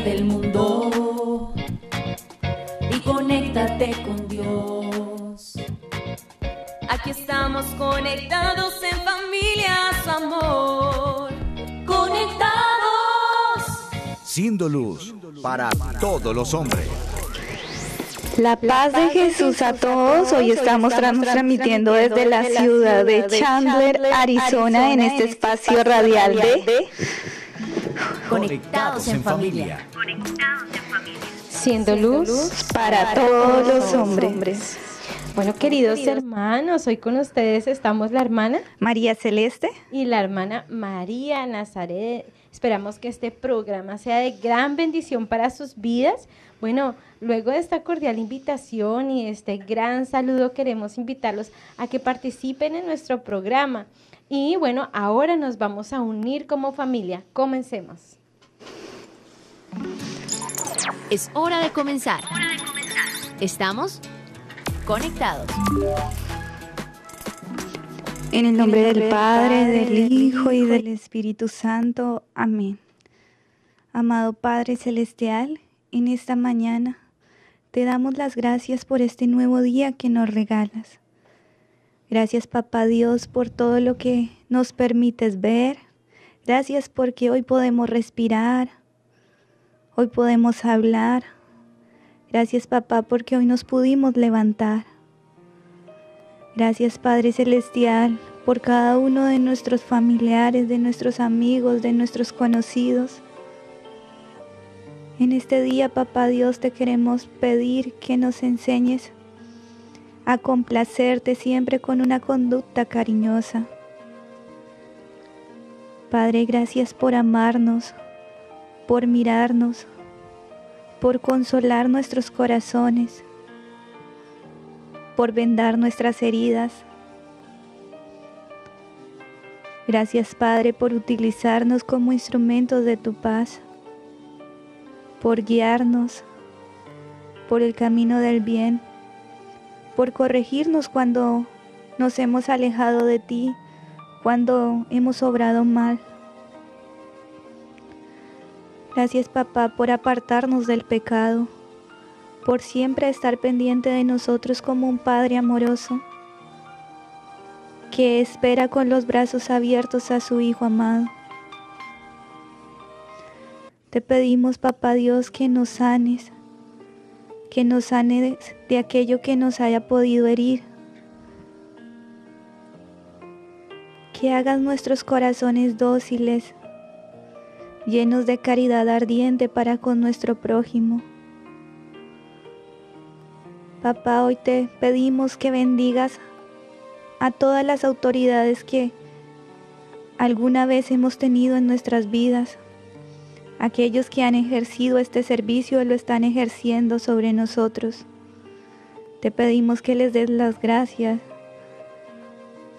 del mundo y conéctate con Dios. Aquí estamos conectados en familia, su amor. Conectados. Siendo luz para todos los hombres. La paz de Jesús a todos. Hoy estamos transmitiendo desde la ciudad de Chandler, Arizona, en este espacio radial de Conectados en familia. Siendo luz para todos los hombres. Bueno, queridos hermanos, hoy con ustedes estamos la hermana María Celeste y la hermana María Nazaret. Esperamos que este programa sea de gran bendición para sus vidas. Bueno, luego de esta cordial invitación y este gran saludo, queremos invitarlos a que participen en nuestro programa. Y bueno, ahora nos vamos a unir como familia. Comencemos. Es hora de comenzar. Estamos conectados. En el nombre del Padre, del Hijo y del Espíritu Santo. Amén. Amado Padre Celestial, en esta mañana te damos las gracias por este nuevo día que nos regalas. Gracias Papá Dios por todo lo que nos permites ver. Gracias porque hoy podemos respirar. Hoy podemos hablar. Gracias Papá porque hoy nos pudimos levantar. Gracias Padre Celestial por cada uno de nuestros familiares, de nuestros amigos, de nuestros conocidos. En este día, Papá Dios, te queremos pedir que nos enseñes a complacerte siempre con una conducta cariñosa. Padre, gracias por amarnos, por mirarnos, por consolar nuestros corazones, por vendar nuestras heridas. Gracias Padre por utilizarnos como instrumentos de tu paz, por guiarnos por el camino del bien, por corregirnos cuando nos hemos alejado de ti, cuando hemos obrado mal. Gracias papá por apartarnos del pecado, por siempre estar pendiente de nosotros como un Padre amoroso que espera con los brazos abiertos a su Hijo amado. Te pedimos, Papá Dios, que nos sanes, que nos sanes de aquello que nos haya podido herir, que hagas nuestros corazones dóciles, llenos de caridad ardiente para con nuestro prójimo. Papá, hoy te pedimos que bendigas a todas las autoridades que alguna vez hemos tenido en nuestras vidas. Aquellos que han ejercido este servicio lo están ejerciendo sobre nosotros. Te pedimos que les des las gracias.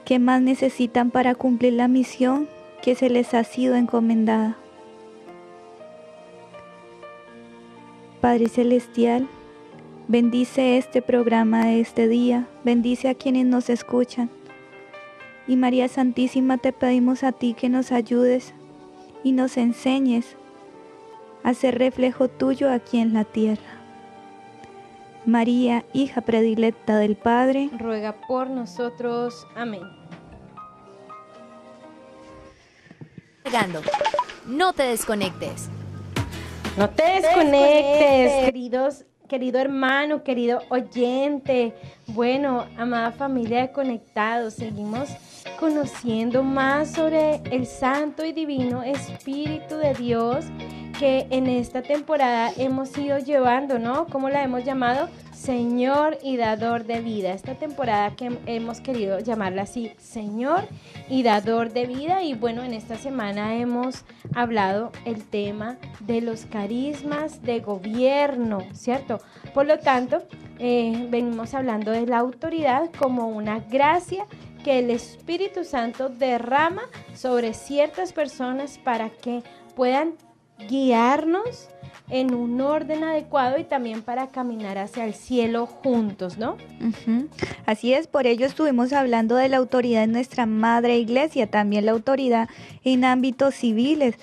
¿Qué más necesitan para cumplir la misión que se les ha sido encomendada? Padre Celestial, bendice este programa de este día, bendice a quienes nos escuchan. Y María Santísima, te pedimos a ti que nos ayudes y nos enseñes a ser reflejo tuyo aquí en la tierra. María, hija predilecta del Padre, ruega por nosotros. Amén. No te desconectes. No te desconectes, queridos, querido hermano, querido oyente. Bueno, amada familia de Conectados, seguimos conociendo más sobre el Santo y Divino Espíritu de Dios que en esta temporada hemos ido llevando, ¿no? ¿Cómo la hemos llamado? Señor y dador de vida. Esta temporada que hemos querido llamarla así, Señor y dador de vida. Y bueno, en esta semana hemos hablado el tema de los carismas de gobierno, ¿cierto? Por lo tanto, eh, venimos hablando de la autoridad como una gracia que el Espíritu Santo derrama sobre ciertas personas para que puedan guiarnos en un orden adecuado y también para caminar hacia el cielo juntos, ¿no? Así es, por ello estuvimos hablando de la autoridad en nuestra madre iglesia, también la autoridad en ámbitos civiles.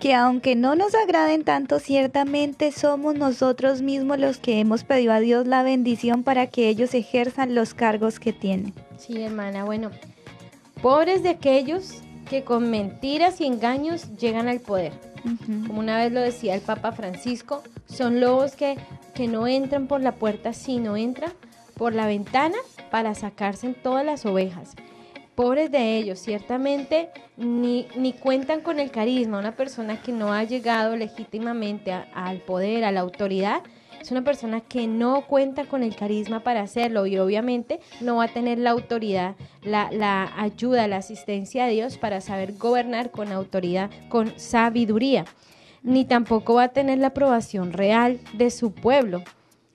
que aunque no nos agraden tanto, ciertamente somos nosotros mismos los que hemos pedido a Dios la bendición para que ellos ejerzan los cargos que tienen. Sí, hermana, bueno, pobres de aquellos que con mentiras y engaños llegan al poder. Como una vez lo decía el Papa Francisco, son lobos que, que no entran por la puerta, sino entran por la ventana para sacarse todas las ovejas. Pobres de ellos, ciertamente ni, ni cuentan con el carisma. Una persona que no ha llegado legítimamente al poder, a la autoridad, es una persona que no cuenta con el carisma para hacerlo y obviamente no va a tener la autoridad, la, la ayuda, la asistencia de Dios para saber gobernar con autoridad, con sabiduría. Ni tampoco va a tener la aprobación real de su pueblo.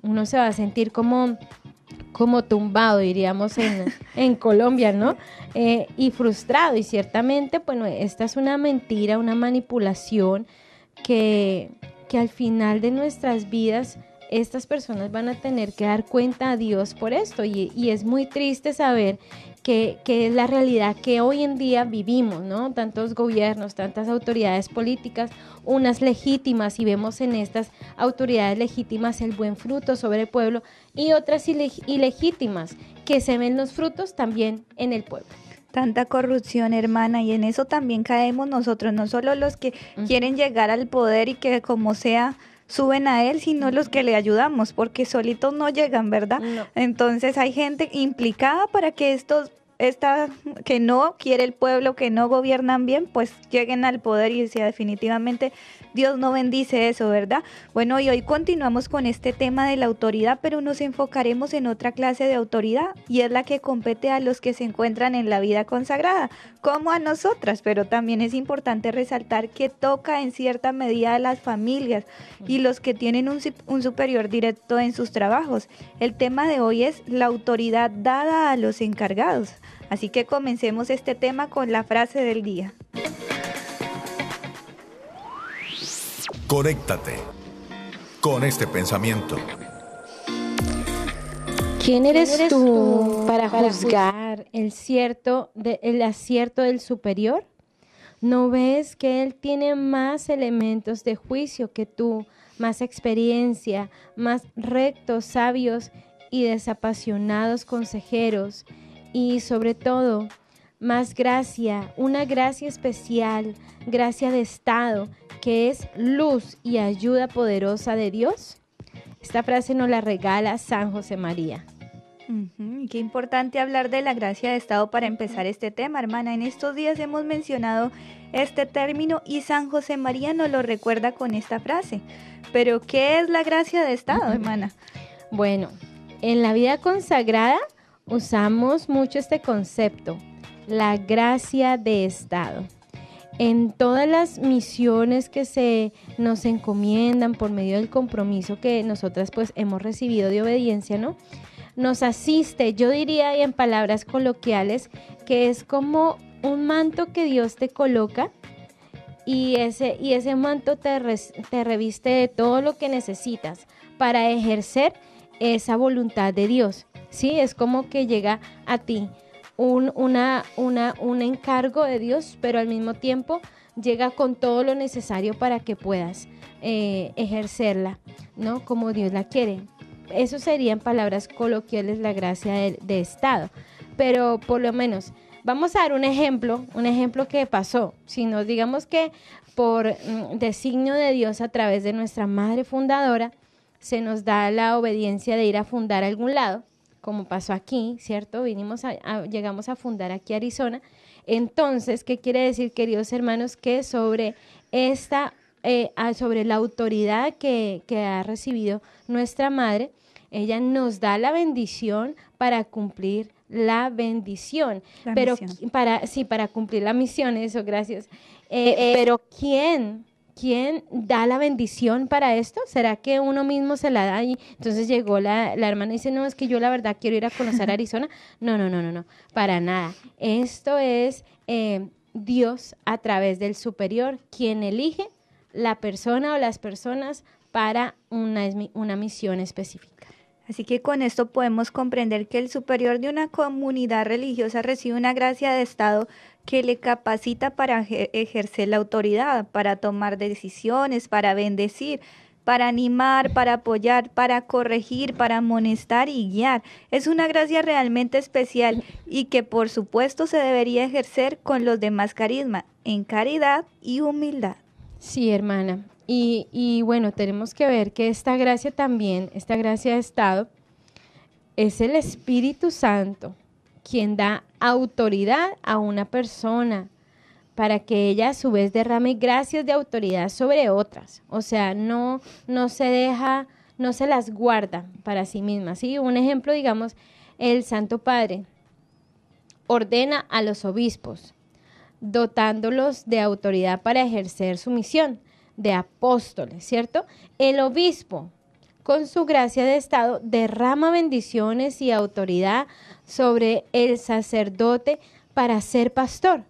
Uno se va a sentir como como tumbado, diríamos en, en Colombia, ¿no? Eh, y frustrado. Y ciertamente, bueno, esta es una mentira, una manipulación que, que al final de nuestras vidas estas personas van a tener que dar cuenta a Dios por esto. Y, es muy triste saber que, es la realidad que hoy en día vivimos, ¿no? Tantos gobiernos, tantas autoridades políticas, unas legítimas y vemos en estas autoridades legítimas el buen fruto sobre el pueblo y otras ilegítimas que se ven los frutos también en el pueblo tanta corrupción, hermana, y en eso también caemos nosotros, no solo los que quieren llegar al poder y que como sea suben a él, sino los que le ayudamos, porque solitos no llegan, ¿verdad? Entonces hay gente implicada para que estos esta, que no quiere el pueblo, que no gobiernan bien, pues lleguen al poder y sea definitivamente Dios no bendice eso, ¿verdad? Bueno, y hoy continuamos con este tema de la autoridad, pero nos enfocaremos en otra clase de autoridad y es la que compete a los que se encuentran en la vida consagrada, como a nosotras, pero también es importante resaltar que toca en cierta medida a las familias y los que tienen un, un superior directo en sus trabajos. El tema de hoy es la autoridad dada a los encargados. Así que comencemos este tema con la frase del día. Conéctate con este pensamiento. ¿Quién eres, tú, para, juzgar el, cierto el acierto del superior? ¿No ves que él tiene más elementos de juicio que tú, más experiencia, más rectos, sabios y desapasionados consejeros y sobre todo más gracia, una gracia especial, gracia de estado, que es luz y ayuda poderosa de Dios? Esta frase nos la regala San José María. Qué importante hablar de la gracia de Estado para empezar este tema, hermana. En estos días hemos mencionado este término y San José María nos lo recuerda con esta frase. Pero, ¿qué es la gracia de Estado, hermana? Bueno, en la vida consagrada usamos mucho este concepto, la gracia de Estado. En todas las misiones que se nos encomiendan por medio del compromiso que nosotras pues hemos recibido de obediencia, ¿no? Nos asiste, yo diría en palabras coloquiales, que es como un manto que Dios te coloca y ese, y ese manto te, te reviste de todo lo que necesitas para ejercer esa voluntad de Dios. Sí, es como que llega a ti un, una, una, un encargo de Dios, pero al mismo tiempo llega con todo lo necesario para que puedas eh, ejercerla, ¿no? Como Dios la quiere. Eso sería en palabras coloquiales la gracia de, de, Estado. Pero por lo menos, vamos a dar un ejemplo, un ejemplo que pasó. Si nos digamos que por mm, designio de Dios a través de nuestra madre fundadora, se nos da la obediencia de ir a fundar algún lado, como pasó aquí, ¿cierto? Vinimos a, llegamos a fundar aquí Arizona. Entonces, ¿qué quiere decir, queridos hermanos? Que sobre esta, eh, sobre la autoridad que, que ha recibido nuestra madre, ella nos da la bendición para cumplir la bendición. pero para sí, para cumplir la misión, eso, gracias. Eh, eh, pero ¿quién ¿quién da la bendición para esto? ¿Será que uno mismo se la da? Y entonces llegó la, hermana y dice, no, es que yo la verdad quiero ir a conocer Arizona. No, no, no, no, no, para nada. Esto es eh, Dios a través del superior quien elige la persona o las personas para una, una misión específica. Así que con esto podemos comprender que el superior de una comunidad religiosa recibe una gracia de Estado que le capacita para ejercer la autoridad, para tomar decisiones, para bendecir, para animar, para apoyar, para corregir, para amonestar y guiar. Es una gracia realmente especial y que por supuesto se debería ejercer con los demás carismas, en caridad y humildad. Sí, hermana. Y, y bueno, tenemos que ver que esta gracia también, esta gracia de Estado, es el Espíritu Santo quien da autoridad a una persona para que ella a su vez derrame gracias de autoridad sobre otras. O sea, no, no se deja, no se las guarda para sí misma. ¿sí? Un ejemplo, digamos, el Santo Padre ordena a los obispos, dotándolos de autoridad para ejercer su misión de apóstoles, ¿cierto? El obispo, con su gracia de Estado, derrama bendiciones y autoridad sobre el sacerdote para ser pastor.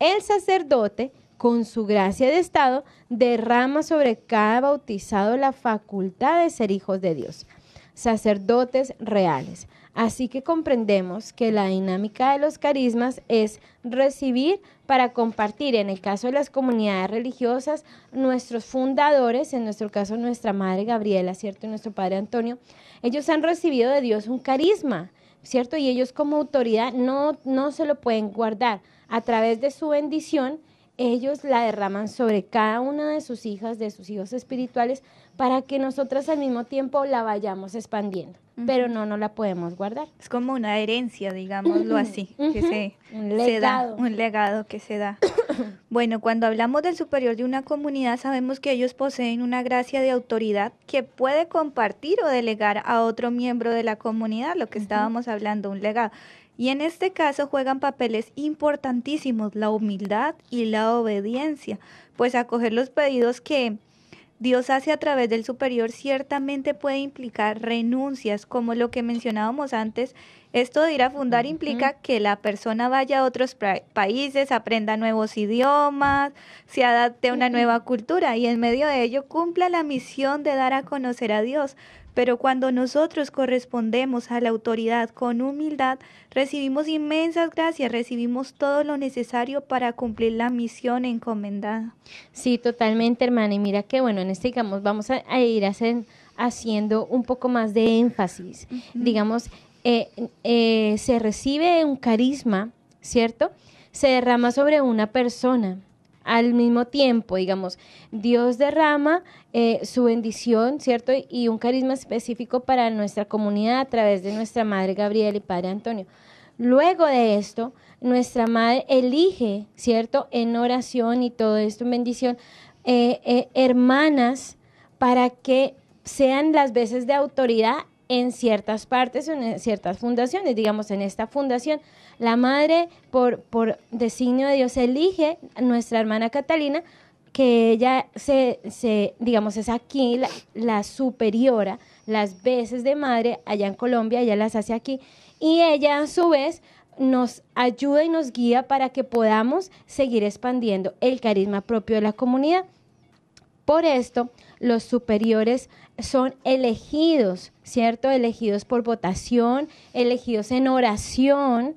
El sacerdote, con su gracia de Estado, derrama sobre cada bautizado la facultad de ser hijos de Dios, sacerdotes reales. Así que comprendemos que la dinámica de los carismas es recibir para compartir. En el caso de las comunidades religiosas, nuestros fundadores, en nuestro caso nuestra madre Gabriela, ¿cierto? Y nuestro padre Antonio, ellos han recibido de Dios un carisma, ¿cierto? Y ellos como autoridad no, no se lo pueden guardar. A través de su bendición, ellos la derraman sobre cada una de sus hijas, de sus hijos espirituales, para que nosotras al mismo tiempo la vayamos expandiendo, pero no no la podemos guardar. Es como una herencia, digámoslo así, que se, un legado. da, un legado que se da. bueno, cuando hablamos del superior de una comunidad, sabemos que ellos poseen una gracia de autoridad que puede compartir o delegar a otro miembro de la comunidad, lo que estábamos hablando, un legado. Y en este caso juegan papeles importantísimos la humildad y la obediencia, pues acoger los pedidos que Dios hace a través del superior ciertamente puede implicar renuncias, como lo que mencionábamos antes. Esto de ir a fundar implica que la persona vaya a otros países, aprenda nuevos idiomas, se adapte a una nueva cultura y en medio de ello cumpla la misión de dar a conocer a Dios. Pero cuando nosotros correspondemos a la autoridad con humildad, recibimos inmensas gracias, recibimos todo lo necesario para cumplir la misión encomendada. Sí, totalmente, hermana. Y mira que, bueno, en este, digamos, vamos a, ir haciendo un poco más de énfasis. Digamos, eh, eh, se recibe un carisma, ¿cierto? Se derrama sobre una persona al mismo tiempo, digamos, Dios derrama eh, su bendición, ¿cierto? Y un carisma específico para nuestra comunidad a través de nuestra Madre Gabriela y Padre Antonio. Luego de esto, nuestra Madre elige, ¿cierto? En oración y todo esto en bendición, eh, eh, hermanas para que sean las veces de autoridad en ciertas partes, en ciertas fundaciones. Digamos, en esta fundación, la madre, por, por designio de Dios, elige a nuestra hermana Catalina, que ella se, se digamos, es aquí la, la, superiora, las veces de madre allá en Colombia, ella las hace aquí, y ella a su vez nos ayuda y nos guía para que podamos seguir expandiendo el carisma propio de la comunidad. Por esto, los superiores son elegidos, ¿cierto? Elegidos por votación, elegidos en oración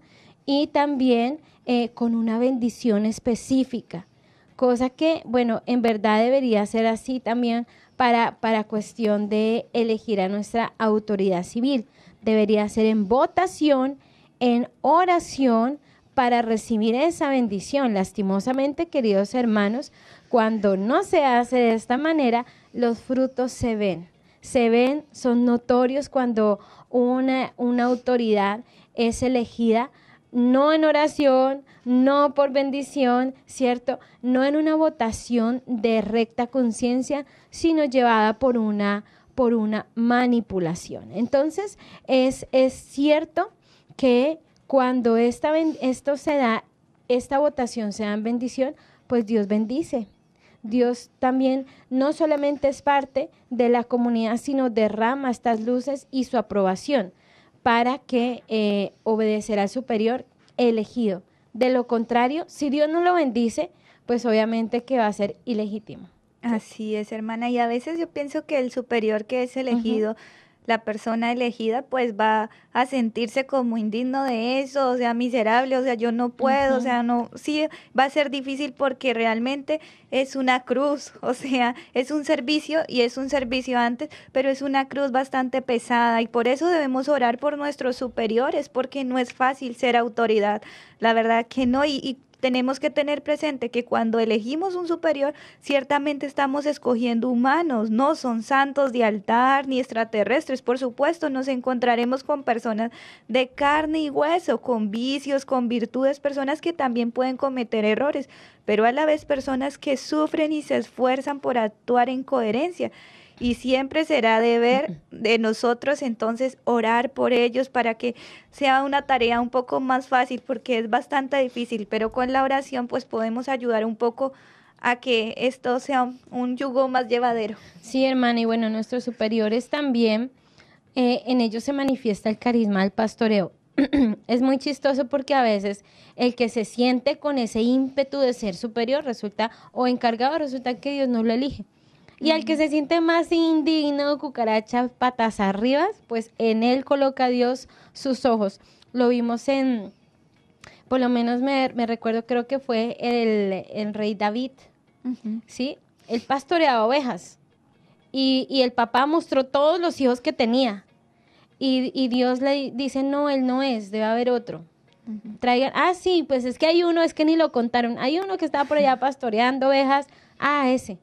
y también eh, con una bendición específica. Cosa que, bueno, en verdad debería ser así también para, para cuestión de elegir a nuestra autoridad civil. Debería ser en votación, en oración, para recibir esa bendición. Lastimosamente, queridos hermanos, cuando no se hace de esta manera, los frutos se ven. Se ven, son notorios cuando una, una autoridad es elegida no en oración, no por bendición, ¿cierto? No en una votación de recta conciencia, sino llevada por una, por una manipulación. Entonces, es, es cierto que cuando esta, esto se da, esta votación se da en bendición, pues Dios bendice. Dios también no solamente es parte de la comunidad, sino derrama estas luces y su aprobación para que eh, obedecerá al superior elegido. De lo contrario, si Dios no lo bendice, pues obviamente que va a ser ilegítimo. Así es, hermana. Y a veces yo pienso que el superior que es elegido la persona elegida pues va a sentirse como indigno de eso, o sea, miserable, o sea, yo no puedo, o sea, no, sí va a ser difícil porque realmente es una cruz, o sea, es un servicio y es un servicio antes, pero es una cruz bastante pesada y por eso debemos orar por nuestros superiores, porque no es fácil ser autoridad, la verdad que no, y, y tenemos que tener presente que cuando elegimos un superior, ciertamente estamos escogiendo humanos, no son santos de altar ni extraterrestres. Por supuesto, nos encontraremos con personas de carne y hueso, con vicios, con virtudes, personas que también pueden cometer errores, pero a la vez personas que sufren y se esfuerzan por actuar en coherencia y siempre será deber de nosotros entonces orar por ellos para que sea una tarea un poco más fácil porque es bastante difícil, pero con la oración pues podemos ayudar un poco a que esto sea un, yugo más llevadero. Sí, hermana, y bueno, nuestros superiores también, eh, en ellos se manifiesta el carisma del pastoreo. es muy chistoso porque a veces el que se siente con ese ímpetu de ser superior resulta, o encargado, resulta que Dios no lo elige. Y al que se siente más indigno, cucaracha, patas arriba, pues en él coloca Dios sus ojos. Lo vimos en, por lo menos me, recuerdo, creo que fue el, rey David, ¿sí? Él pastoreaba ovejas. Y, y, el papá mostró todos los hijos que tenía. Y, y, Dios le dice, no, él no es, debe haber otro. Traigan, ah, sí, pues es que hay uno, es que ni lo contaron. Hay uno que estaba por allá pastoreando ovejas. Ah, ese.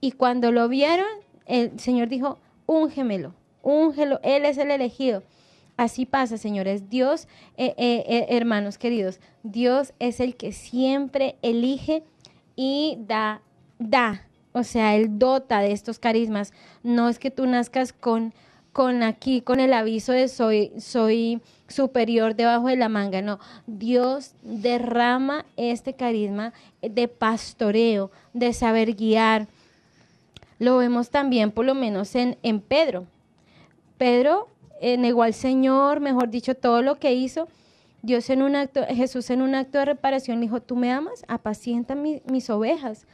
Y cuando lo vieron, el Señor dijo, úngemelo, úngelo, Él es el elegido. Así pasa, señores. Dios, eh, eh, eh, hermanos queridos, Dios es el que siempre elige y da, da. O sea, Él dota de estos carismas. No es que tú nazcas con, con aquí, con el aviso de soy, soy superior debajo de la manga. No, Dios derrama este carisma de pastoreo, de saber guiar, lo vemos también por lo menos en, en Pedro. Pedro eh, negó al Señor, mejor dicho, todo lo que hizo. Dios en un acto, Jesús en un acto de reparación dijo, tú me amas, apacienta mis ovejas.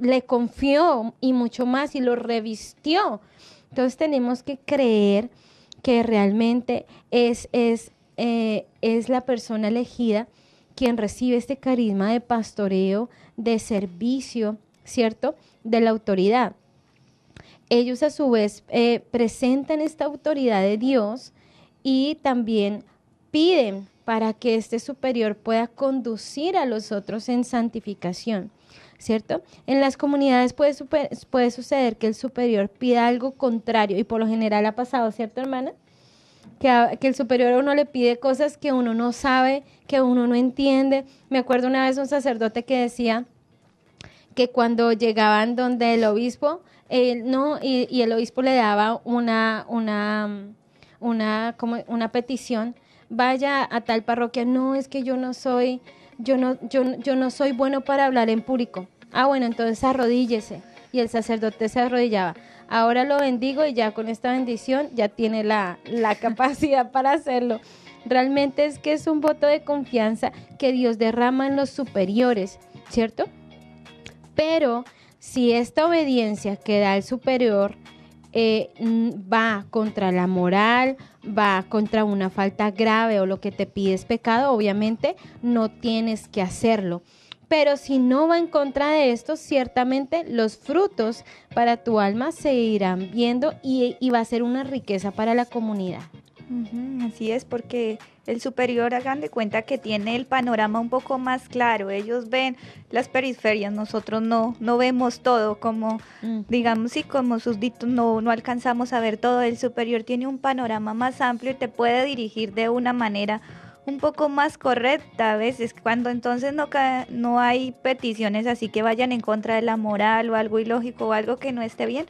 le confió y mucho más y lo revistió. Entonces tenemos que creer que realmente es, es, eh, es la persona elegida quien recibe este carisma de pastoreo, de servicio, ¿cierto? De la autoridad ellos a su vez eh, presentan esta autoridad de Dios y también piden para que este superior pueda conducir a los otros en santificación, ¿cierto? En las comunidades puede, puede suceder que el superior pida algo contrario y por lo general ha pasado, ¿cierto, hermana? Que, que, el superior a uno le pide cosas que uno no sabe, que uno no entiende. Me acuerdo una vez un sacerdote que decía que cuando llegaban donde el obispo, no, y, el obispo le daba una, una, una, como una petición, vaya a tal parroquia, no, es que yo no soy, yo no, yo, yo no soy bueno para hablar en público. Ah, bueno, entonces arrodíllese. Y el sacerdote se arrodillaba. Ahora lo bendigo y ya con esta bendición ya tiene la, la capacidad para hacerlo. Realmente es que es un voto de confianza que Dios derrama en los superiores, ¿cierto? Pero si esta obediencia que da el superior eh, va contra la moral, va contra una falta grave o lo que te pide es pecado, obviamente no tienes que hacerlo. Pero si no va en contra de esto, ciertamente los frutos para tu alma se irán viendo y, y va a ser una riqueza para la comunidad así es, porque el superior, hagan de cuenta que tiene el panorama un poco más claro. Ellos ven las periferias, nosotros no, no vemos todo, como mm. digamos, y como ditos no, no alcanzamos a ver todo. El superior tiene un panorama más amplio y te puede dirigir de una manera un poco más correcta a veces, cuando entonces no, no hay peticiones así que vayan en contra de la moral o algo ilógico o algo que no esté bien,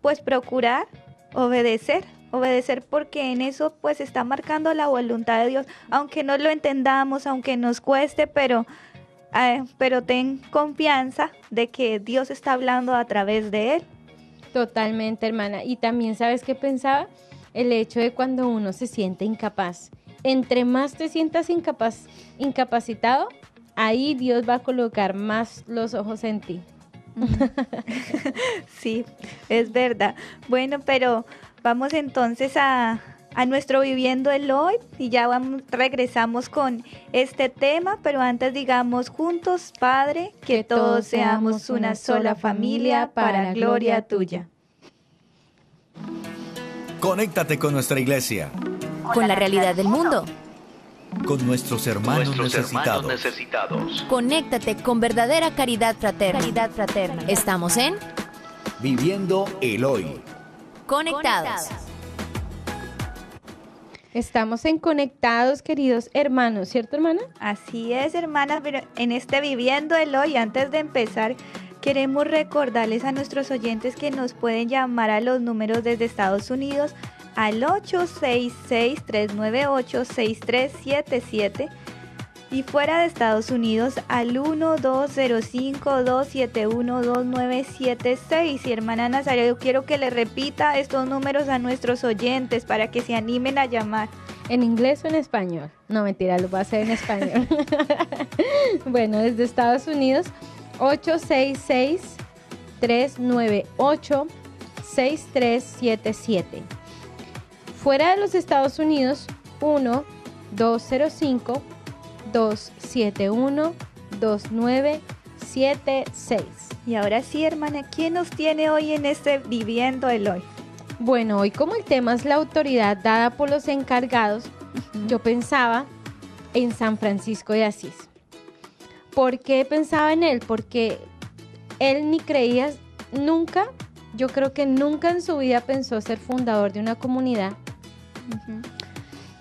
pues procurar obedecer obedecer porque en eso pues está marcando la voluntad de Dios, aunque no lo entendamos, aunque nos cueste, pero, eh, pero ten confianza de que Dios está hablando a través de él. Totalmente, hermana. Y también sabes qué pensaba, el hecho de cuando uno se siente incapaz. Entre más te sientas incapaz, incapacitado, ahí Dios va a colocar más los ojos en ti. sí, es verdad. Bueno, pero vamos entonces a, a nuestro Viviendo el Hoy y ya vamos, regresamos con este tema, pero antes digamos juntos, Padre, que, todos seamos una sola familia para gloria tuya. Conéctate con nuestra iglesia, Con la realidad del mundo. con nuestros hermanos Nuestros hermanos necesitados. necesitados. Conéctate con verdadera caridad fraterna. Caridad fraterna. Estamos en Viviendo el hoy. Conectados. Estamos en conectados, queridos hermanos, ¿cierto, hermana? Así es, hermanas, pero en este Viviendo el Hoy, antes de empezar, queremos recordarles a nuestros oyentes que nos pueden llamar a los números desde Estados Unidos al 866-398-6377 y fuera de Estados Unidos al 1205-271-2976. Y hermana Nazario, yo quiero que le repita estos números a nuestros oyentes para que se animen a llamar. ¿En inglés o en español? No, mentira, lo voy a hacer en español. bueno, desde Estados Unidos, 866-398-6377. Fuera de los Estados Unidos, 1-205-271-2976. Y ahora sí, hermana, ¿quién nos tiene hoy en este Viviendo el Hoy? Bueno, hoy como el tema es la autoridad dada por los encargados, yo pensaba en San Francisco de Asís. ¿Por qué pensaba en él? Porque él ni creía nunca, yo creo que nunca en su vida pensó ser fundador de una comunidad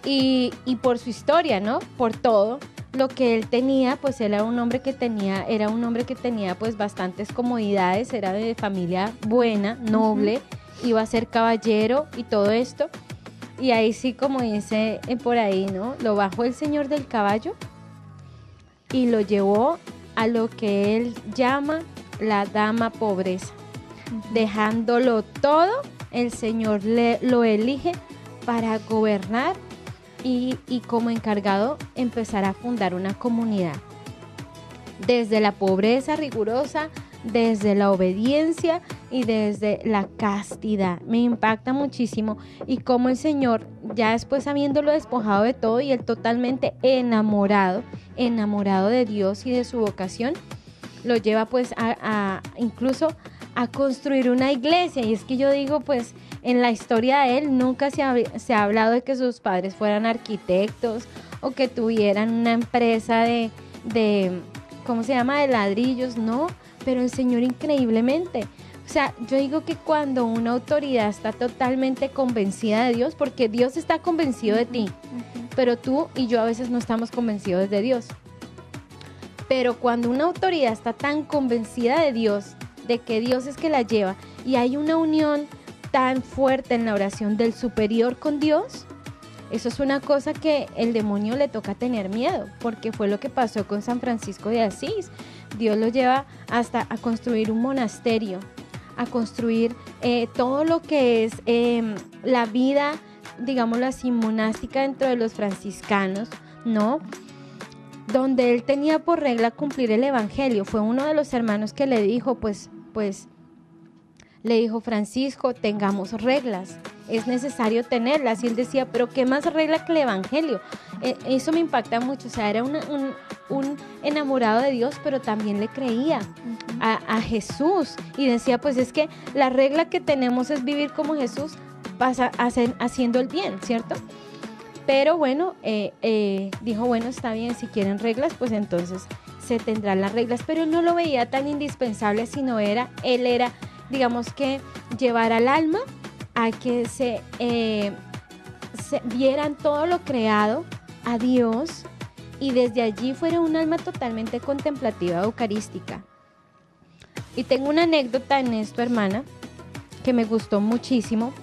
y, y por su historia, ¿no? Por todo lo que él tenía, pues él era un hombre que tenía, era un hombre que tenía pues bastantes comodidades, era de familia buena, noble, iba a ser caballero y todo esto. Y ahí sí, como dice eh, por ahí, ¿no? Lo bajó el señor del caballo y lo llevó a lo que él llama la dama pobreza. Dejándolo todo, el Señor le, lo elige para gobernar y, como encargado empezar a fundar una comunidad. Desde la pobreza rigurosa, desde la obediencia y desde la castidad. Me impacta muchísimo y como el Señor, ya después habiéndolo despojado de todo y él totalmente enamorado, enamorado de Dios y de su vocación, lo lleva pues a, a- incluso a construir una iglesia. Y es que yo digo pues en la historia de él nunca se ha, se ha hablado de que sus padres fueran arquitectos o que tuvieran una empresa de, de ¿cómo se llama? De ladrillos, no. Pero el Señor increíblemente. O sea, yo digo que cuando una autoridad está totalmente convencida de Dios, porque Dios está convencido de ti, pero tú y yo a veces no estamos convencidos de Dios. Pero cuando una autoridad está tan convencida de Dios, de que Dios es que la lleva, y hay una unión tan fuerte en la oración del superior con Dios, eso es una cosa que el demonio le toca tener miedo, porque fue lo que pasó con San Francisco de Asís. Dios lo lleva hasta a construir un monasterio, a construir eh, todo lo que es eh, la vida, digámoslo así, monástica dentro de los franciscanos, ¿no? Donde él tenía por regla cumplir el evangelio. Fue uno de los hermanos que le dijo, pues, pues, le dijo Francisco, tengamos reglas, es necesario tenerlas. Y él decía, pero ¿qué más regla que el Evangelio? Eh, eso me impacta mucho, o sea, era una- un, un enamorado de Dios, pero también le creía a, a Jesús. Y decía, pues es que la regla que tenemos es vivir como Jesús, pasa, haciendo el bien, ¿cierto? Pero bueno, eh, eh, dijo, bueno, está bien, si quieren reglas, pues entonces se tendrán las reglas. Pero él no lo veía tan indispensable, sino era, él era, digamos que, llevar al alma a que se, eh, se vieran todo lo creado a Dios y desde allí fuera un alma totalmente contemplativa eucarística. Y tengo una anécdota en esto, hermana, que me gustó muchísimo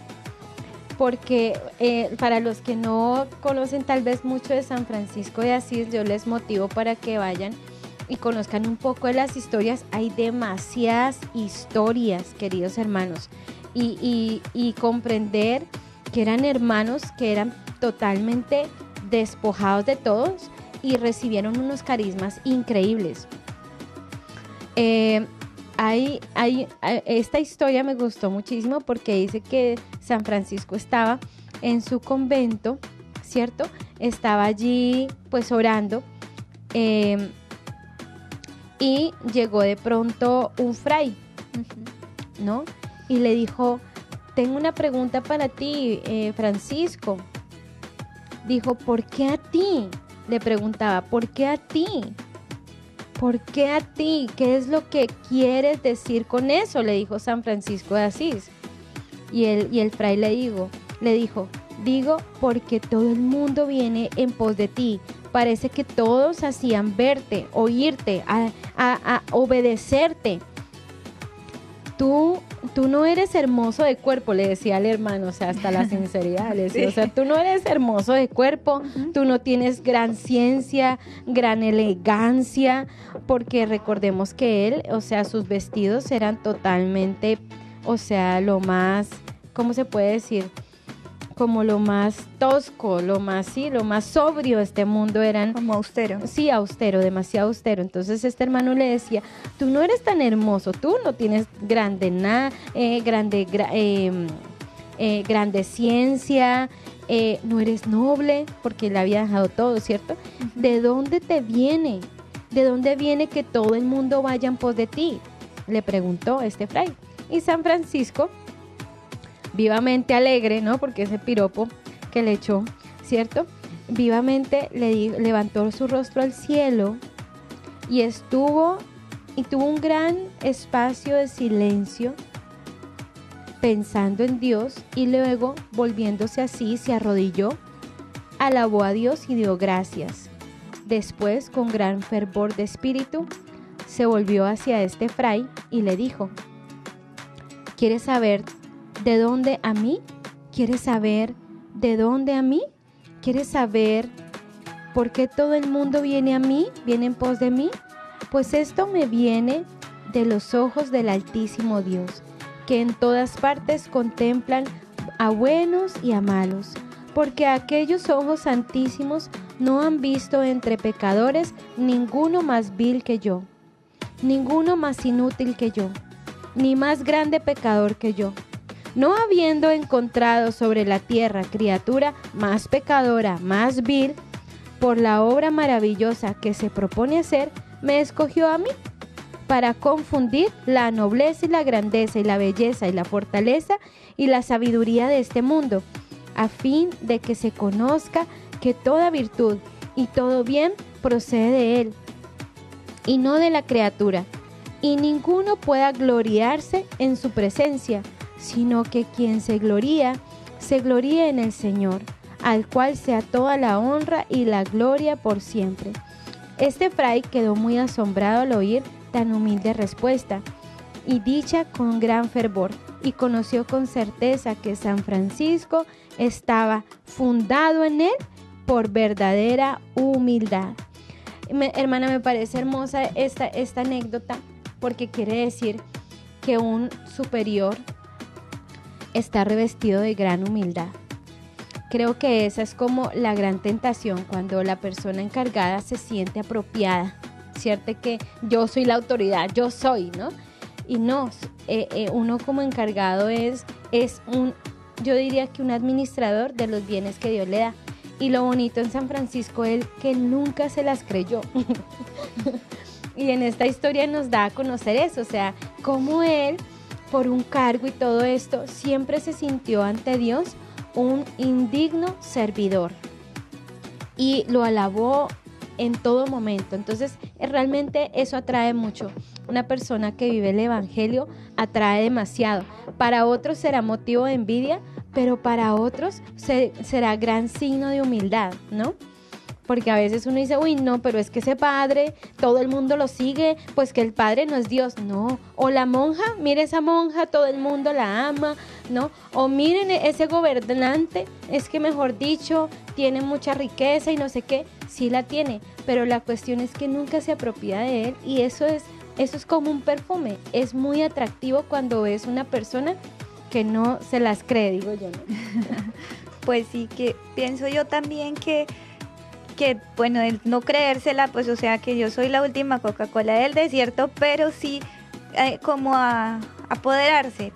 porque eh, para los que no conocen tal vez mucho de San Francisco de Asís, yo les motivo para que vayan y conozcan un poco de las historias. Hay demasiadas historias, queridos hermanos, y, comprender que eran hermanos que eran totalmente despojados de todos y recibieron unos carismas increíbles. Eh, hay, hay, hay- esta historia me gustó muchísimo porque dice que San Francisco estaba en su convento, ¿cierto? Estaba allí pues orando eh, y llegó de pronto un fray, ¿no? Y le dijo, tengo una pregunta para ti, eh, Francisco. Dijo, ¿por qué a ti? Le preguntaba, ¿por qué a ti? ¿Por qué a ti? ¿Qué es lo que quieres decir con eso? Le dijo San Francisco de Asís. Y el, y el fray le dijo, le dijo, digo porque todo el mundo viene en pos de ti. Parece que todos hacían verte, oírte, a, obedecerte. Tú, tú no eres hermoso de cuerpo, le decía al hermano, o sea, hasta la sinceridad, le decía, o sea, tú no eres hermoso de cuerpo, tú no tienes gran ciencia, gran elegancia, porque recordemos que él, o sea, sus vestidos eran totalmente, o sea, lo más, ¿cómo se puede decir? Como lo más tosco, lo más, sí, lo más sobrio de este mundo eran Como austero. Sí, austero, demasiado austero. Entonces este hermano le decía, tú no eres tan hermoso, tú no tienes grande nada, grande, gra- eh, eh, grande ciencia, eh, no eres noble, porque le había dejado todo, ¿cierto? ¿De dónde te viene? ¿De dónde viene que todo el mundo vaya en pos de ti? Le preguntó este fray. Y San Francisco, vivamente alegre, ¿no? Porque ese piropo que le echó, ¿cierto? Vivamente le levantó su rostro al cielo y estuvo y tuvo un gran espacio de silencio pensando en Dios y luego volviéndose así se arrodilló, alabó a Dios y dio gracias. Después, con gran fervor de espíritu, se volvió hacia este fray y le dijo, ¿quieres saber de dónde a mí? ¿Quieres saber de dónde a mí? ¿Quieres saber por qué todo el mundo viene a mí, viene en pos de mí? Pues esto me viene de los ojos del Altísimo Dios, que en todas partes contemplan a buenos y a malos, porque aquellos ojos santísimos no han visto entre pecadores ninguno más vil que yo, ninguno más inútil que yo, ni más grande pecador que yo. No habiendo encontrado sobre la tierra criatura más pecadora, más vil, por la obra maravillosa que se propone hacer, me escogió a mí para confundir la nobleza y la grandeza y la belleza y la fortaleza y la sabiduría de este mundo, a fin de que se conozca que toda virtud y todo bien procede de Él y no de la criatura, y ninguno pueda gloriarse en su presencia, sino que quien se gloría, se gloríe en el Señor, al cual sea toda la honra y la gloria por siempre. Este fray quedó muy asombrado al oír tan humilde respuesta y dicha con gran fervor, y conoció con certeza que San Francisco estaba fundado en él por verdadera humildad. Hermana, me parece hermosa esta, esta anécdota porque quiere decir que un superior está revestido de gran humildad. Creo que esa es como la gran tentación cuando la persona encargada se siente apropiada, ¿cierto? Que yo soy la autoridad, yo soy, ¿no? Y no, eh, eh, uno como encargado es, es un, yo diría que un administrador de los bienes que Dios le da. Y lo bonito en San Francisco es que nunca se las creyó. y en esta historia nos da a conocer eso, o sea, cómo él, por un cargo y todo esto, siempre se sintió ante Dios un indigno servidor. Y lo alabó en todo momento. Entonces, realmente eso atrae mucho. Una persona que vive el Evangelio atrae demasiado. Para otros será motivo de envidia, pero para otros se- será gran signo de humildad, ¿no? Porque a veces uno dice, uy, no, pero es que ese padre, todo el mundo lo sigue, pues que el padre no es Dios. No. O la monja, mire esa monja, todo el mundo la ama, ¿no? O miren e-, ese gobernante, es que mejor dicho, tiene mucha riqueza y no sé qué. Sí la tiene, pero la cuestión es que nunca se apropia de él y eso es, eso es como un perfume. Es muy atractivo cuando ves una persona que no se las cree, digo yo. ¿no? Pues sí, que pienso yo también que, que, bueno, el no creérsela, pues o sea que yo soy la última Coca-Cola del desierto, pero sí eh, como a apoderarse,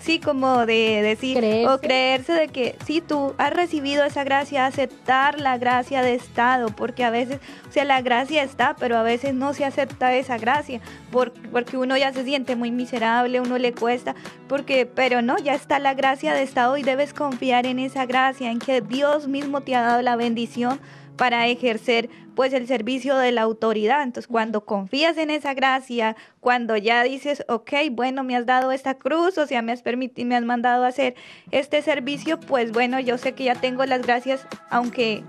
sí, como de decir, Creerse. o creerse de que sí, tú has recibido esa gracia, aceptar la gracia de Estado, porque a veces, o sea, la gracia está, pero a veces no se acepta esa gracia, por- porque uno ya se siente muy miserable, uno le cuesta, porque, pero no, ya está la gracia de Estado y debes confiar en esa gracia, en que Dios mismo te ha dado la bendición para ejercer pues el servicio de la autoridad. Entonces, cuando confías en esa gracia, cuando ya dices, ok, bueno, me has dado esta cruz, o sea, me has permitido, me has mandado a hacer este servicio, pues bueno, yo sé que ya tengo las gracias, aunque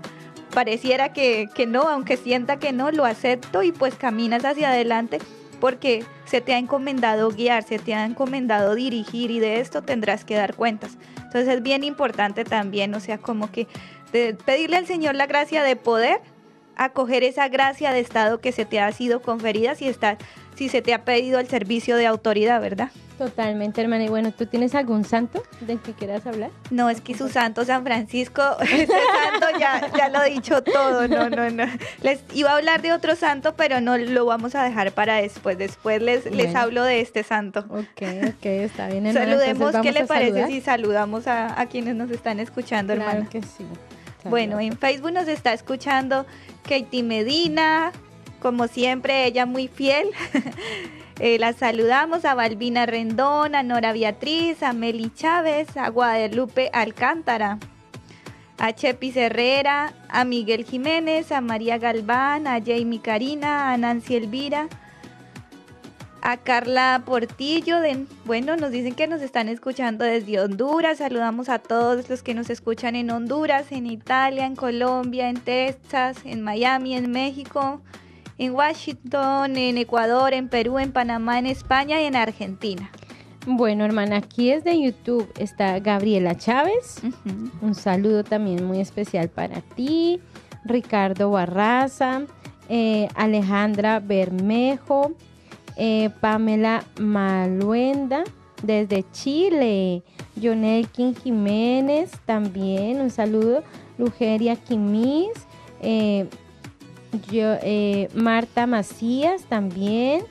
pareciera que, que no, aunque sienta que no, lo acepto y pues caminas hacia adelante porque se te ha encomendado guiar, se te ha encomendado dirigir y de esto tendrás que dar cuentas. Entonces es bien importante también, o sea, como que de pedirle al Señor la gracia de poder acoger esa gracia de estado que se te ha sido conferida si está si se te ha pedido el servicio de autoridad, ¿verdad? Totalmente, hermana. Y bueno, ¿tú tienes algún santo del que quieras hablar? No, es que su santo San Francisco, ese santo ya, ya lo he dicho todo, no, no, no. Les iba a hablar de otro santo, pero no lo vamos a dejar para después. Después les, les hablo de este santo. Ok, ok, está bien, hermana. Saludemos, ¿qué le parece saludar. si saludamos a, a quienes nos están escuchando, Claro hermana? que sí. Bueno, en Facebook nos está escuchando Katie Medina, como siempre, ella muy fiel. Eh, la saludamos a Balbina Rendón, a Nora Beatriz, a Meli Chávez, a Guadalupe Alcántara, a Chepis Herrera, a Miguel Jiménez, a María Galván, a Jamie Karina, a Nancy Elvira, a Carla Portillo. De, bueno, nos dicen que nos están escuchando desde Honduras. Saludamos a todos los que nos escuchan en Honduras, en Italia, en Colombia, en Texas, en Miami, en México, en Washington, en Ecuador, en Perú, en Panamá, en España y en Argentina. Bueno, hermana, aquí es de YouTube. Está Gabriela Chávez. Un saludo también muy especial para ti. Ricardo Barraza, eh, Alejandra Bermejo, eh, Pamela Maluenda desde Chile, Jonelkin Jiménez también, un saludo, Lugeria Quimis, eh, yo, eh, Marta Macías también,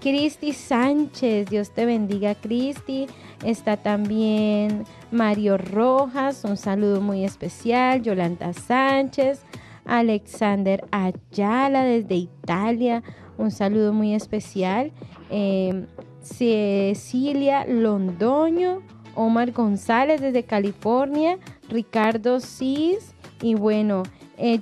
Cristi Sánchez, Dios te bendiga Cristi, está también Mario Rojas, un saludo muy especial, Yolanda Sánchez, Alexander Ayala desde Italia, un saludo muy especial, eh, Cecilia Londoño, Omar González desde California, Ricardo Cis y bueno, eh,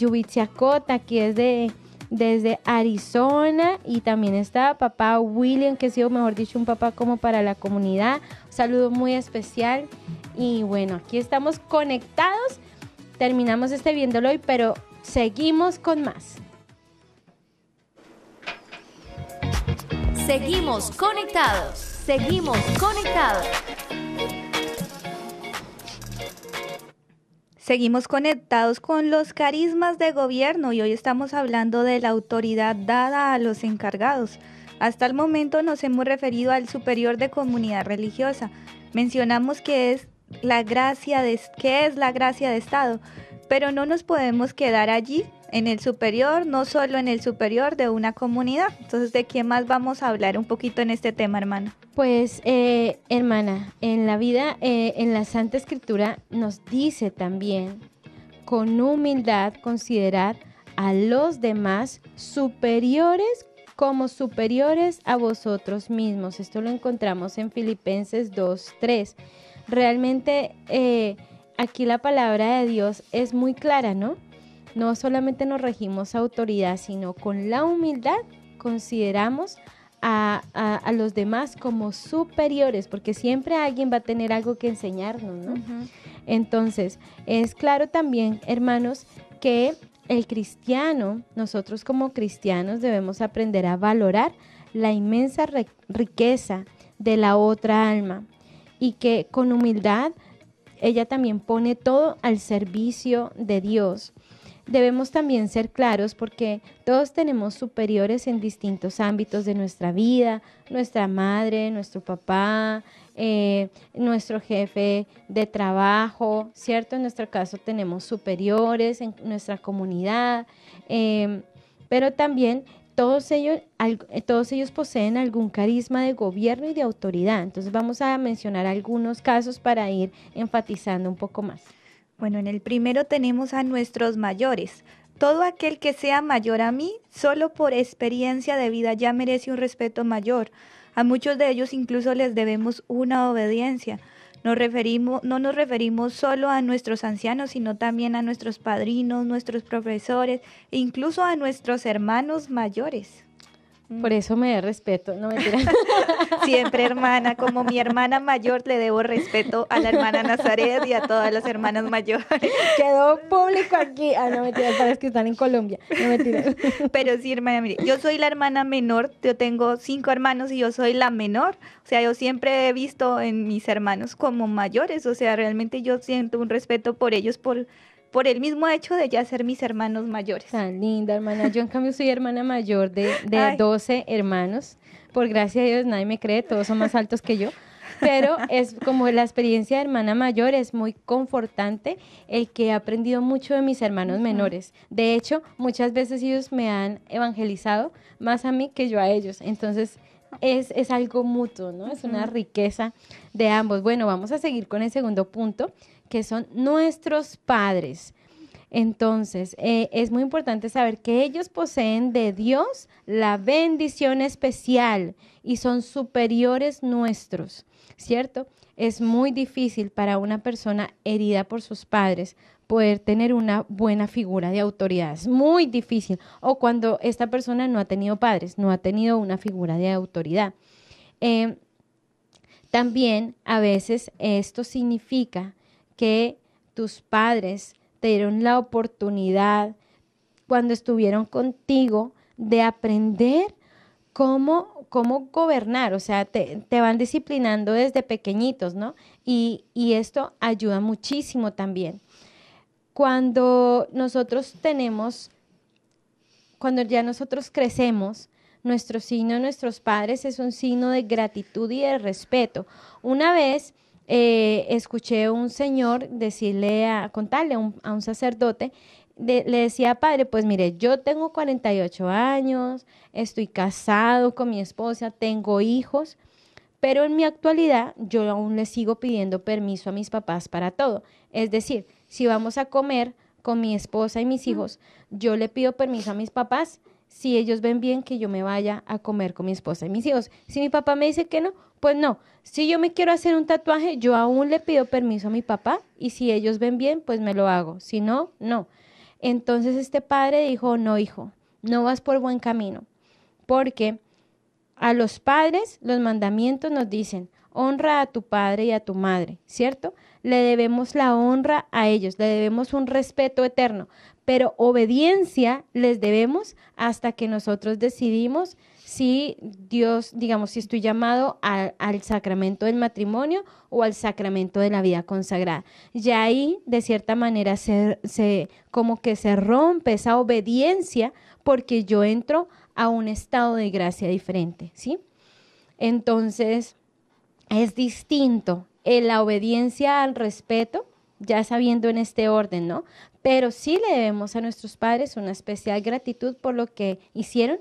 Cota, que es de desde Arizona y también está papá William, que ha sido, mejor dicho, un papá como para la comunidad. Un saludo muy especial. Y bueno, aquí estamos conectados. Terminamos este viéndolo hoy, pero seguimos con más. Seguimos conectados. Seguimos conectados. Seguimos conectados con los carismas de gobierno y hoy estamos hablando de la autoridad dada a los encargados. Hasta el momento nos hemos referido al superior de comunidad religiosa. Mencionamos que es la gracia de que es la gracia de Estado, pero no nos podemos quedar allí en el superior, no solo en el superior de una comunidad. Entonces, ¿de quién más vamos a hablar un poquito en este tema, hermano? Pues, eh, hermana, en la vida, eh, en la Santa Escritura nos dice también, con humildad, considerar a los demás superiores como superiores a vosotros mismos. Esto lo encontramos en Filipenses 2.3. Realmente eh, aquí la palabra de Dios es muy clara, ¿no? No solamente nos regimos a autoridad, sino con la humildad consideramos a, a- a los demás como superiores, porque siempre alguien va a tener algo que enseñarnos, ¿no? Entonces, es claro también, hermanos, que el cristiano, nosotros como cristianos debemos aprender a valorar la inmensa riqueza de la otra alma y que con humildad ella también pone todo al servicio de Dios. Debemos también ser claros porque todos tenemos superiores en distintos ámbitos de nuestra vida, nuestra madre, nuestro papá, eh, nuestro jefe de trabajo, ¿cierto? En nuestro caso tenemos superiores en nuestra comunidad, eh, pero también todos ellos, eh, todos ellos poseen algún carisma de gobierno y de autoridad. Entonces vamos a mencionar algunos casos para ir enfatizando un poco más. Bueno, en el primero tenemos a nuestros mayores. Todo aquel que sea mayor a mí, solo por experiencia de vida ya merece un respeto mayor. A muchos de ellos incluso les debemos una obediencia. No nos referimos solo a nuestros ancianos, sino también a nuestros padrinos, nuestros profesores e incluso a nuestros hermanos mayores. Por eso me da respeto, no mentira. Siempre hermana, como mi hermana mayor le debo respeto a la hermana Nazaret y a todas las hermanas mayores. Quedó público aquí. Ah, no mentira, parece que están en Colombia. No mentira. Pero sí, hermana, mire, yo soy la hermana menor, yo tengo cinco hermanos y yo soy la menor. O sea, yo siempre he visto en mis hermanos como mayores, o sea, realmente yo siento un respeto por ellos, por por el mismo hecho de ya ser mis hermanos mayores. Tan linda, hermana. Yo en cambio soy hermana mayor de, de 12 hermanos. Por gracia de Dios, nadie me cree, todos son más altos que yo. Pero es como la experiencia de hermana mayor es muy confortante, el que he aprendido mucho de mis hermanos menores. De hecho, muchas veces ellos me han evangelizado más a mí que yo a ellos. Entonces, es, es algo mutuo, ¿no? Es una riqueza de ambos. Bueno, vamos a seguir con el segundo punto, que son nuestros padres. Entonces, eh, es muy importante saber que ellos poseen de Dios la bendición especial y son superiores nuestros, ¿cierto? Es muy difícil para una persona herida por sus padres poder tener una buena figura de autoridad. Es muy difícil. O cuando esta persona no ha tenido padres, no ha tenido una figura de autoridad. Eh, también a veces esto significa que tus padres te dieron la oportunidad cuando estuvieron contigo de aprender cómo, cómo gobernar, o sea, te, van disciplinando desde pequeñitos, ¿no? Y, y esto ayuda muchísimo también. Cuando nosotros tenemos, cuando ya nosotros crecemos, nuestro signo nuestros padres es un signo de gratitud y de respeto. Una vez eh, escuché un señor decirle, a, contarle a un, sacerdote, le decía, padre, pues mire, yo tengo 48 años, estoy casado con mi esposa, tengo hijos, pero en mi actualidad yo aún le sigo pidiendo permiso a mis papás para todo. Es decir, si vamos a comer con mi esposa y mis hijos, yo le pido permiso a mis papás si ellos ven bien que yo me vaya a comer con mi esposa y mis hijos. Si mi papá me dice que no, pues no. Si yo me quiero hacer un tatuaje, yo aún le pido permiso a mi papá y si ellos ven bien, pues me lo hago. Si no, no. Entonces este padre dijo, no, hijo, no vas por buen camino. Porque a los padres los mandamientos nos dicen, honra a tu padre y a tu madre, ¿cierto? Le debemos la honra a ellos, le debemos un respeto eterno, pero obediencia les debemos hasta que nosotros decidimos si Dios, digamos, si estoy llamado al sacramento del matrimonio o al sacramento de la vida consagrada. Y ahí, de cierta manera, se, se, como que se rompe esa obediencia porque yo entro a un estado de gracia diferente, ¿sí? Entonces, es distinto en la obediencia al respeto, ya sabiendo en este orden, ¿no? pero sí le debemos a nuestros padres una especial gratitud por lo que hicieron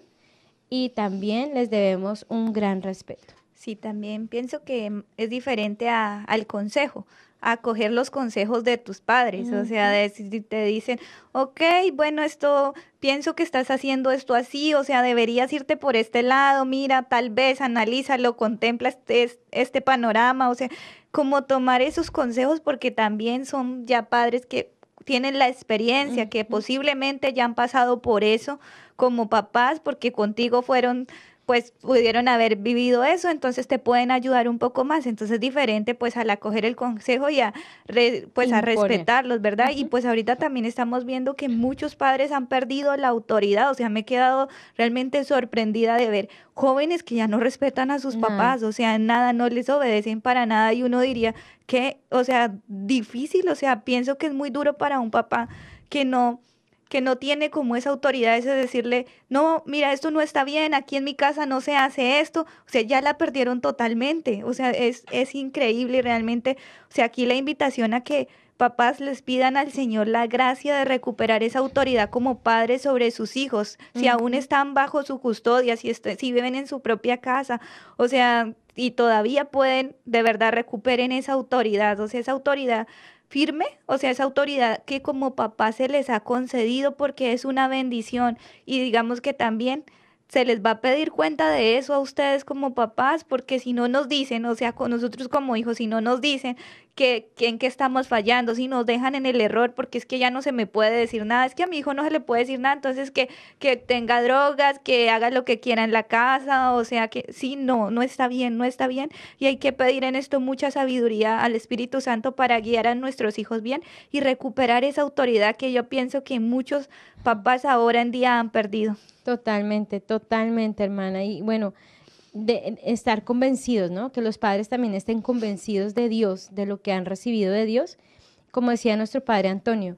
y también les debemos un gran respeto. Sí, también pienso que es diferente al consejo, a coger los consejos de tus padres, o sea, de, si te dicen, ok, bueno, esto, pienso que estás haciendo esto así, o sea, deberías irte por este lado, mira, tal vez, analízalo, contempla este, este panorama, o sea, como tomar esos consejos porque también son ya padres que tienen la experiencia, que posiblemente ya han pasado por eso como papás, porque contigo fueron pues pudieron haber vivido eso, entonces te pueden ayudar un poco más. Entonces es diferente pues al acoger el consejo y a pues a respetarlos, ¿verdad? Y pues ahorita también estamos viendo que muchos padres han perdido la autoridad, o sea, me he quedado realmente sorprendida de ver jóvenes que ya no respetan a sus papás, o sea, nada, no les obedecen para nada y uno diría que, o sea, difícil, o sea, pienso que es muy duro para un papá que no que no tiene como esa autoridad, es decirle, no, mira, esto no está bien, aquí en mi casa no se hace esto, o sea, ya la perdieron totalmente, o sea, es, es increíble realmente, o sea, aquí la invitación a que papás les pidan al Señor la gracia de recuperar esa autoridad como padres sobre sus hijos, si aún están bajo su custodia, si, si viven en su propia casa, o sea, y todavía pueden de verdad recuperen esa autoridad, o sea, esa autoridad firme, o sea, esa autoridad que como papá se les ha concedido porque es una bendición y digamos que también se les va a pedir cuenta de eso a ustedes como papás, porque si no nos dicen, o sea, con nosotros como hijos, si no nos dicen que, en qué estamos fallando, si nos dejan en el error, porque es que ya no se me puede decir nada, es que a mi hijo no se le puede decir nada, entonces que, que tenga drogas, que haga lo que quiera en la casa, o sea, que sí, no, no está bien, no está bien, y hay que pedir en esto mucha sabiduría al Espíritu Santo para guiar a nuestros hijos bien y recuperar esa autoridad que yo pienso que muchos papás ahora en día han perdido. Totalmente, totalmente, hermana. Y bueno, de estar convencidos, ¿no? Que los padres también estén convencidos de Dios, de lo que han recibido de Dios. Como decía nuestro padre Antonio,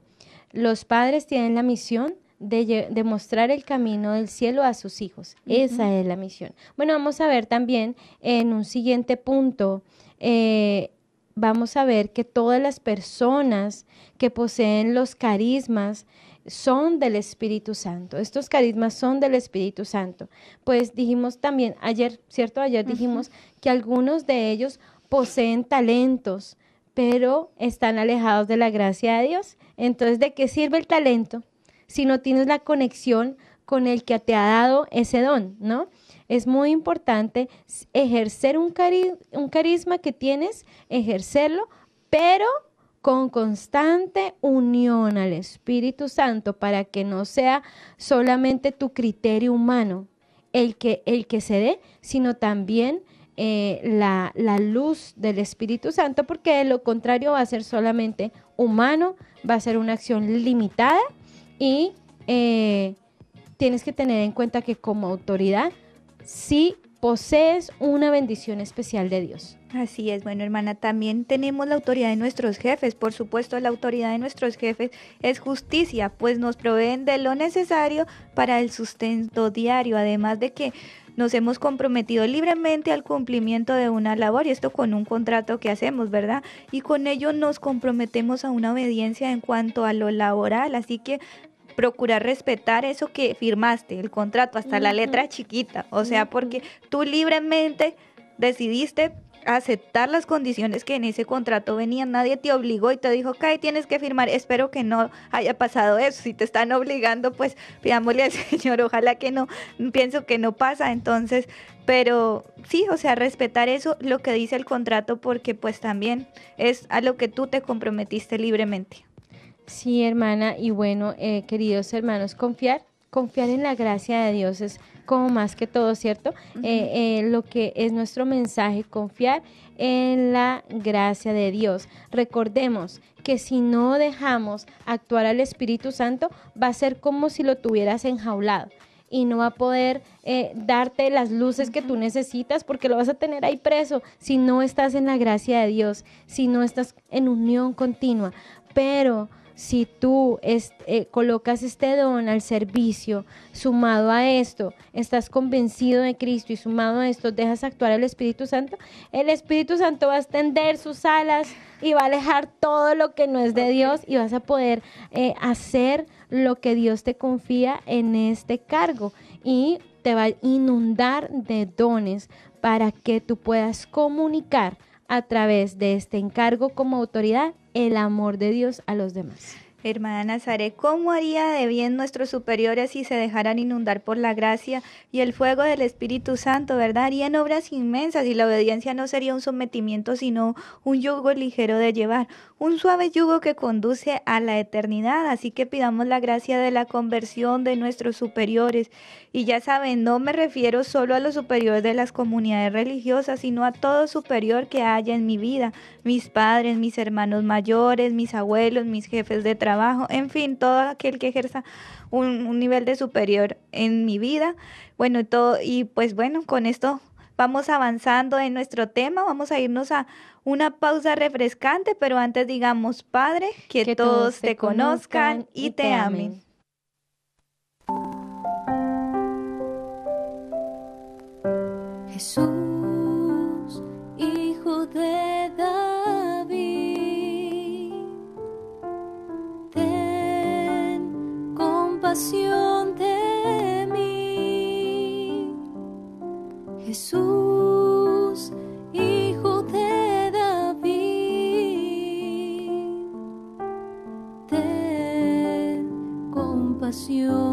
los padres tienen la misión de, mostrar el camino del cielo a sus hijos. Esa es la misión. Bueno, vamos a ver también en un siguiente punto, eh, vamos a ver que todas las personas que poseen los carismas, son del Espíritu Santo. Estos carismas son del Espíritu Santo. Pues dijimos también ayer, ¿cierto? Ayer dijimos que algunos de ellos poseen talentos, pero están alejados de la gracia de Dios. Entonces, ¿de qué sirve el talento si no tienes la conexión con el que te ha dado ese don, ¿no? Es muy importante ejercer un, un carisma que tienes, ejercerlo, pero con constante unión al Espíritu Santo para que no sea solamente tu criterio humano el que, el que se dé, sino también eh, la, luz del Espíritu Santo, porque de lo contrario va a ser solamente humano, va a ser una acción limitada y eh, tienes que tener en cuenta que como autoridad sí posees una bendición especial de Dios. Así es, bueno hermana, también tenemos la autoridad de nuestros jefes. Por supuesto, la autoridad de nuestros jefes es justicia, pues nos proveen de lo necesario para el sustento diario, además de que nos hemos comprometido libremente al cumplimiento de una labor y esto con un contrato que hacemos, ¿verdad? Y con ello nos comprometemos a una obediencia en cuanto a lo laboral, así que procurar respetar eso que firmaste, el contrato, hasta la letra chiquita, o sea, porque tú libremente decidiste aceptar las condiciones que en ese contrato venían. Nadie te obligó y te dijo, ok, tienes que firmar. Espero que no haya pasado eso. Si te están obligando, pues pidámosle al Señor, ojalá que no. Pienso que no pasa. Entonces, pero sí, o sea, respetar eso, lo que dice el contrato, porque pues también es a lo que tú te comprometiste libremente. Sí, hermana, y bueno, eh, queridos hermanos, confiar, confiar en la gracia de Dios es como más que todo, ¿cierto? Eh, eh, lo que es nuestro mensaje, confiar en la gracia de Dios. Recordemos que si no dejamos actuar al Espíritu Santo, va a ser como si lo tuvieras enjaulado y no va a poder eh, darte las luces que tú necesitas porque lo vas a tener ahí preso si no estás en la gracia de Dios, si no estás en unión continua. Pero si tú eh, colocas este don al servicio, sumado a esto, estás convencido de Cristo y sumado a esto, dejas actuar al Espíritu Santo, el Espíritu Santo va a extender sus alas y va a alejar todo lo que no es de Dios y vas a poder eh, hacer lo que Dios te confía en este cargo. Y te va a inundar de dones para que tú puedas comunicar a través de este encargo como autoridad el amor de Dios a los demás. Hermana Nazaret, ¿cómo haría de bien nuestros superiores si se dejaran inundar por la gracia y el fuego del Espíritu Santo, verdad? Harían obras inmensas y la obediencia no sería un sometimiento, sino un yugo ligero de llevar, un suave yugo que conduce a la eternidad. Así que pidamos la gracia de la conversión de nuestros superiores. Y ya saben, no me refiero solo a los superiores de las comunidades religiosas, sino a todo superior que haya en mi vida, mis padres, mis hermanos mayores, mis abuelos, mis jefes de trabajo trabajo, en fin, todo aquel que ejerza un, nivel de superior en mi vida. Bueno, todo, y pues bueno, con esto vamos avanzando en nuestro tema, vamos a irnos a una pausa refrescante, pero antes digamos, Padre, que, todos te conozcan y te amen. Jesús, Hijo de compasión de mí. Jesús, Hijo de David, ten compasión.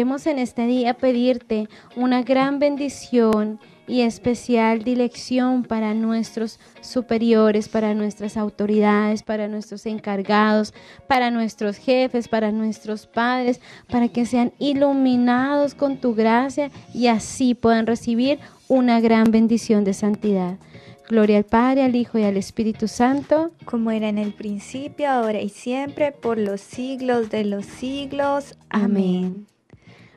Queremos en este día pedirte una gran bendición y especial dirección para nuestros superiores, para nuestras autoridades, para nuestros encargados, para nuestros jefes, para nuestros padres, para que sean iluminados con tu gracia y así puedan recibir una gran bendición de santidad. Gloria al Padre, al Hijo y al Espíritu Santo. como era en el principio, ahora y siempre, por los siglos de los siglos. Amén. Amén.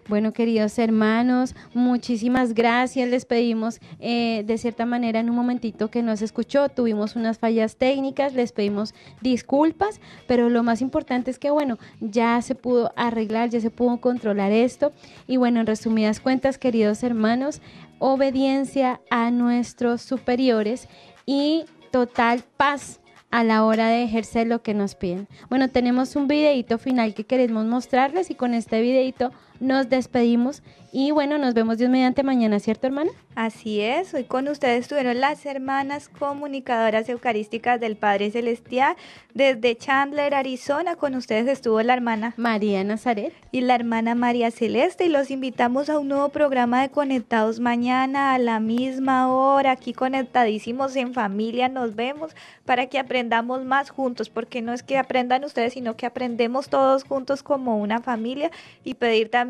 Bueno, queridos hermanos, muchísimas gracias. Les pedimos eh, de cierta manera en un momentito que nos escuchó, tuvimos unas fallas técnicas, les pedimos disculpas, pero lo más importante es que, bueno, ya se pudo arreglar, ya se pudo controlar esto. Y bueno, en resumidas cuentas, queridos hermanos, obediencia a nuestros superiores y total paz a la hora de ejercer lo que nos piden. Bueno, tenemos un videito final que queremos mostrarles y con este videito nos despedimos y bueno, nos vemos Dios mediante mañana, ¿cierto hermana? Así es, hoy con ustedes estuvieron las hermanas comunicadoras eucarísticas del Padre Celestial. Desde Chandler, Arizona, con ustedes estuvo la hermana María Nazaret. y la hermana María Celeste y los invitamos a un nuevo programa de Conectados mañana a la misma hora, aquí conectadísimos en familia, nos vemos para que aprendamos más juntos, porque no es que aprendan ustedes, sino que aprendemos todos juntos como una familia y pedir también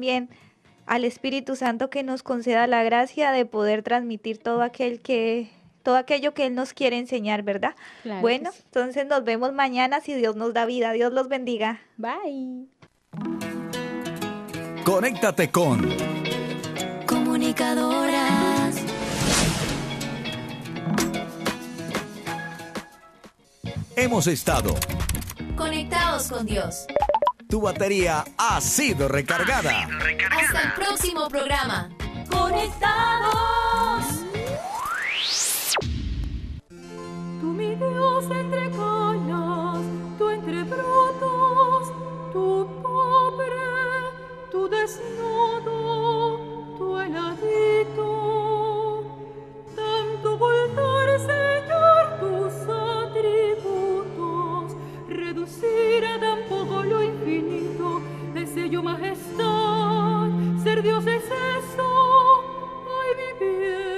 al Espíritu Santo que nos conceda la gracia de poder transmitir todo aquel que todo aquello que él nos quiere enseñar, ¿verdad? Claro bueno, sí. entonces nos vemos mañana si Dios nos da vida. Dios los bendiga. Bye. Conéctate con Comunicadoras. Hemos estado. Conectados con Dios. Tu batería ha sido recargada. Hasta el próximo programa. Conectados. Tú mi Dios entre canas, tú entre brotos, tú pobre, tú desnudo, tú heladito. Infinito, deseo majestad, ser Dios es eso, ay vivir